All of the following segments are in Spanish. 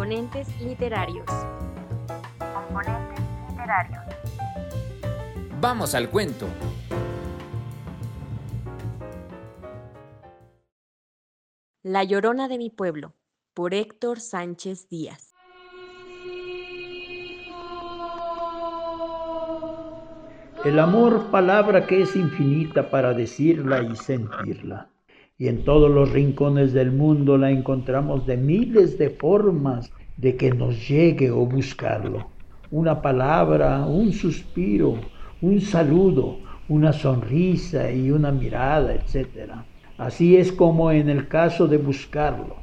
Componentes literarios. Componentes literarios. Vamos al cuento. La Llorona de mi pueblo, por Héctor Sánchez Díaz. El amor, palabra que es infinita para decirla y sentirla. Y en todos los rincones del mundo la encontramos de miles de formas de que nos llegue o buscarlo. Una palabra, un suspiro, un saludo, una sonrisa y una mirada, etc. Así es como en el caso de buscarlo.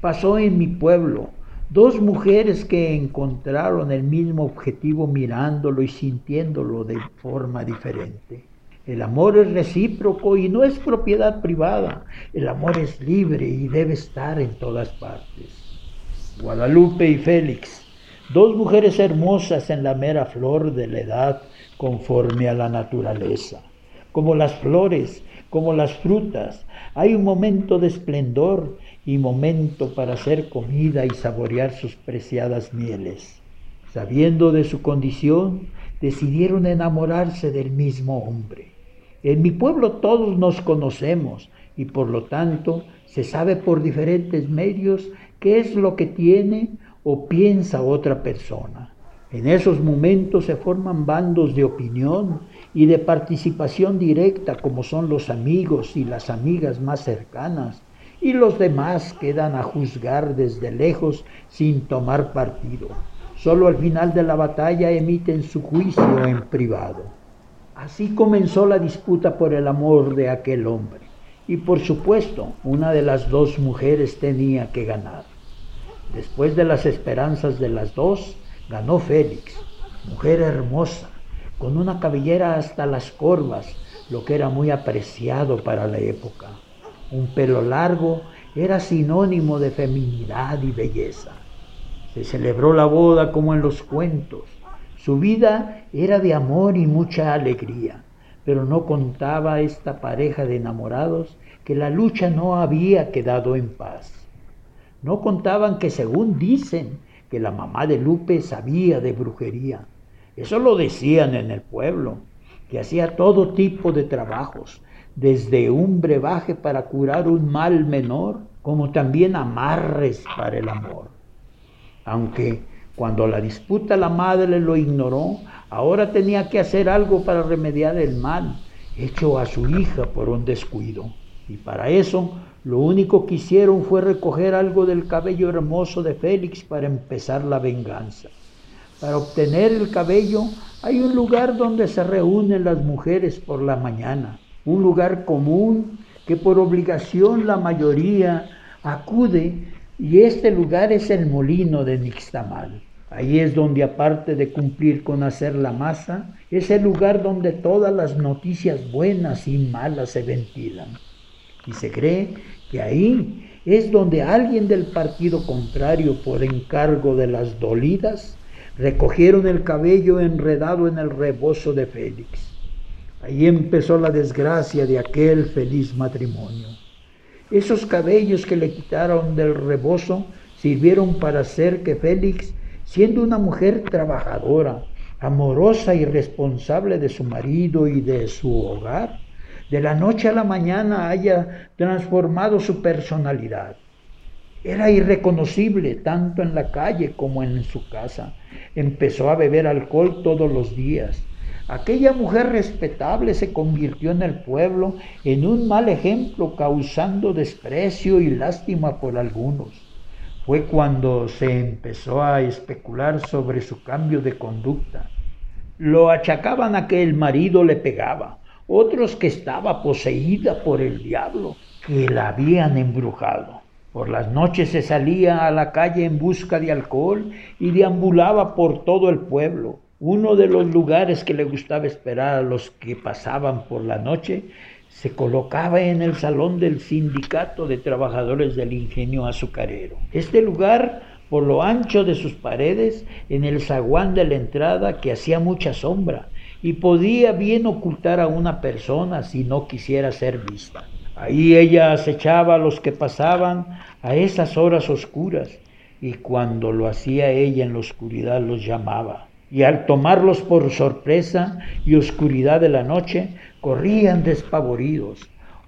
Pasó en mi pueblo, dos mujeres que encontraron el mismo objetivo mirándolo y sintiéndolo de forma diferente. El amor es recíproco y no es propiedad privada. El amor es libre y debe estar en todas partes. Guadalupe y Félix, dos mujeres hermosas en la mera flor de la edad conforme a la naturaleza. Como las flores, como las frutas, hay un momento de esplendor y momento para hacer comida y saborear sus preciadas mieles. Sabiendo de su condición, decidieron enamorarse del mismo hombre. En mi pueblo todos nos conocemos y por lo tanto se sabe por diferentes medios qué es lo que tiene o piensa otra persona. En esos momentos se forman bandos de opinión y de participación directa como son los amigos y las amigas más cercanas y los demás quedan a juzgar desde lejos sin tomar partido. Solo al final de la batalla emiten su juicio en privado. Así comenzó la disputa por el amor de aquel hombre. Y por supuesto, una de las dos mujeres tenía que ganar. Después de las esperanzas de las dos, ganó Félix, mujer hermosa, con una cabellera hasta las corvas, lo que era muy apreciado para la época. Un pelo largo era sinónimo de feminidad y belleza. Se celebró la boda como en los cuentos. Su vida era de amor y mucha alegría, pero no contaba esta pareja de enamorados que la lucha no había quedado en paz. No contaban que según dicen que la mamá de Lupe sabía de brujería eso lo decían en el pueblo, que hacía todo tipo de trabajos, desde un brebaje para curar un mal menor, como también amarres para el amor. Aunque cuando la disputa la madre lo ignoró, ahora tenía que hacer algo para remediar el mal hecho a su hija por un descuido. Y para eso lo único que hicieron fue recoger algo del cabello hermoso de Félix para empezar la venganza. Para obtener el cabello hay un lugar donde se reúnen las mujeres por la mañana, un lugar común que por obligación la mayoría acude y este lugar es el molino de Nixtamal. Ahí es donde aparte de cumplir con hacer la masa, es el lugar donde todas las noticias buenas y malas se ventilan. Y se cree que ahí es donde alguien del partido contrario por encargo de las dolidas Recogieron el cabello enredado en el rebozo de Félix. Ahí empezó la desgracia de aquel feliz matrimonio. Esos cabellos que le quitaron del rebozo sirvieron para hacer que Félix, siendo una mujer trabajadora, amorosa y responsable de su marido y de su hogar, de la noche a la mañana haya transformado su personalidad. Era irreconocible tanto en la calle como en su casa. Empezó a beber alcohol todos los días. Aquella mujer respetable se convirtió en el pueblo en un mal ejemplo, causando desprecio y lástima por algunos. Fue cuando se empezó a especular sobre su cambio de conducta. Lo achacaban a que el marido le pegaba, otros que estaba poseída por el diablo, que la habían embrujado. Por las noches se salía a la calle en busca de alcohol y deambulaba por todo el pueblo. Uno de los lugares que le gustaba esperar a los que pasaban por la noche se colocaba en el salón del sindicato de trabajadores del ingenio azucarero. Este lugar, por lo ancho de sus paredes, en el zaguán de la entrada que hacía mucha sombra y podía bien ocultar a una persona si no quisiera ser vista. Ahí ella acechaba a los que pasaban a esas horas oscuras y cuando lo hacía ella en la oscuridad los llamaba. Y al tomarlos por sorpresa y oscuridad de la noche, corrían despavoridos.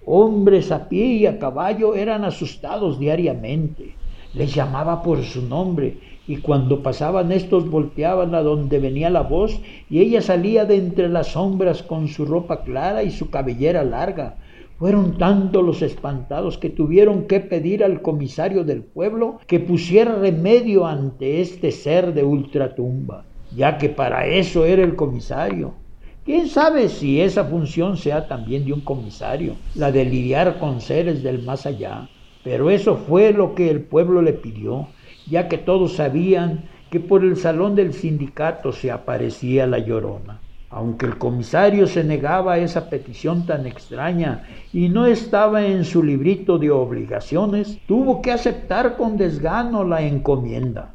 Hombres a pie y a caballo eran asustados diariamente. Les llamaba por su nombre y cuando pasaban estos volteaban a donde venía la voz y ella salía de entre las sombras con su ropa clara y su cabellera larga. Fueron tantos los espantados que tuvieron que pedir al comisario del pueblo que pusiera remedio ante este ser de ultratumba, ya que para eso era el comisario. ¿Quién sabe si esa función sea también de un comisario, la de lidiar con seres del más allá? Pero eso fue lo que el pueblo le pidió ya que todos sabían que por el salón del sindicato se aparecía la llorona. Aunque el comisario se negaba a esa petición tan extraña y no estaba en su librito de obligaciones, tuvo que aceptar con desgano la encomienda.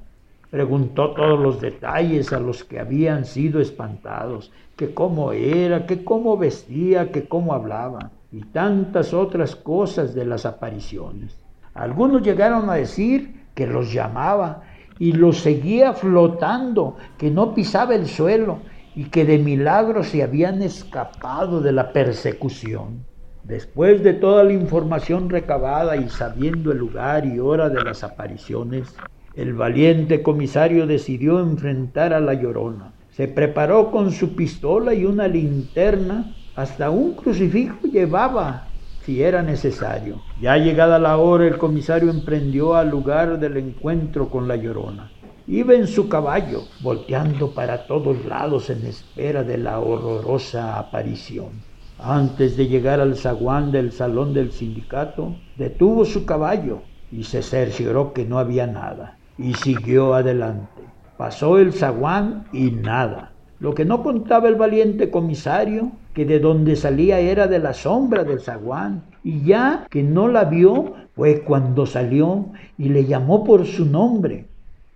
Preguntó todos los detalles a los que habían sido espantados, que cómo era, que cómo vestía, que cómo hablaba, y tantas otras cosas de las apariciones. Algunos llegaron a decir que los llamaba y los seguía flotando, que no pisaba el suelo y que de milagro se habían escapado de la persecución. Después de toda la información recabada y sabiendo el lugar y hora de las apariciones, el valiente comisario decidió enfrentar a la llorona. Se preparó con su pistola y una linterna, hasta un crucifijo llevaba si era necesario. Ya llegada la hora, el comisario emprendió al lugar del encuentro con la llorona. Iba en su caballo, volteando para todos lados en espera de la horrorosa aparición. Antes de llegar al zaguán del salón del sindicato, detuvo su caballo y se cercioró que no había nada, y siguió adelante. Pasó el zaguán y nada. Lo que no contaba el valiente comisario, que de donde salía era de la sombra del zaguán, y ya que no la vio, fue cuando salió y le llamó por su nombre.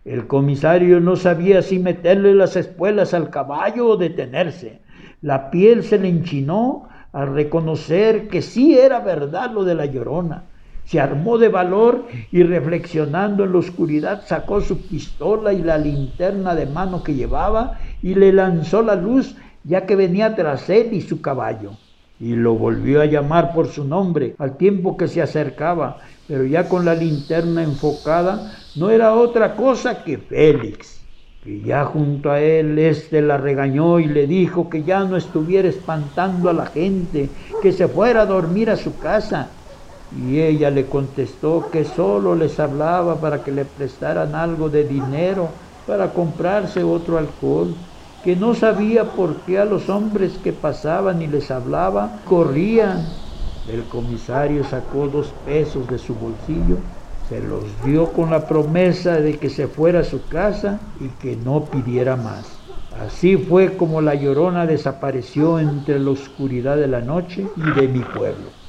El comisario no sabía si meterle las espuelas al caballo o detenerse. La piel se le enchinó al reconocer que sí era verdad lo de la llorona. Se armó de valor y reflexionando en la oscuridad sacó su pistola y la linterna de mano que llevaba y le lanzó la luz ya que venía tras él y su caballo. Y lo volvió a llamar por su nombre al tiempo que se acercaba, pero ya con la linterna enfocada no era otra cosa que Félix. Y ya junto a él éste la regañó y le dijo que ya no estuviera espantando a la gente, que se fuera a dormir a su casa y ella le contestó que solo les hablaba para que le prestaran algo de dinero para comprarse otro alcohol, que no sabía por qué a los hombres que pasaban y les hablaba corrían. El comisario sacó dos pesos de su bolsillo, se los dio con la promesa de que se fuera a su casa y que no pidiera más. Así fue como la llorona desapareció entre la oscuridad de la noche y de mi pueblo.